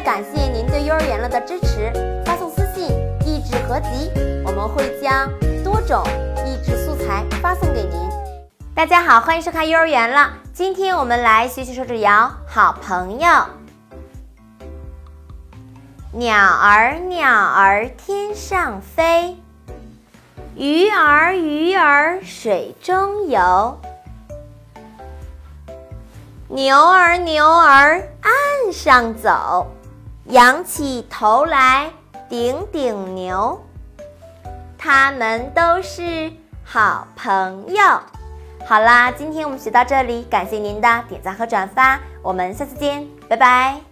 感谢您对幼儿园了的支持，发送私信“益智合集”，我们会将多种益智素材发送给您。大家好，欢迎收看幼儿园了。今天我们来学习手指谣，好朋友。鸟儿鸟儿天上飞，鱼儿鱼儿水中游。牛儿牛儿岸上走，仰起头来顶顶牛。他们都是好朋友。好啦，今天我们学到这里，感谢您的点赞和转发，我们下次见，拜拜。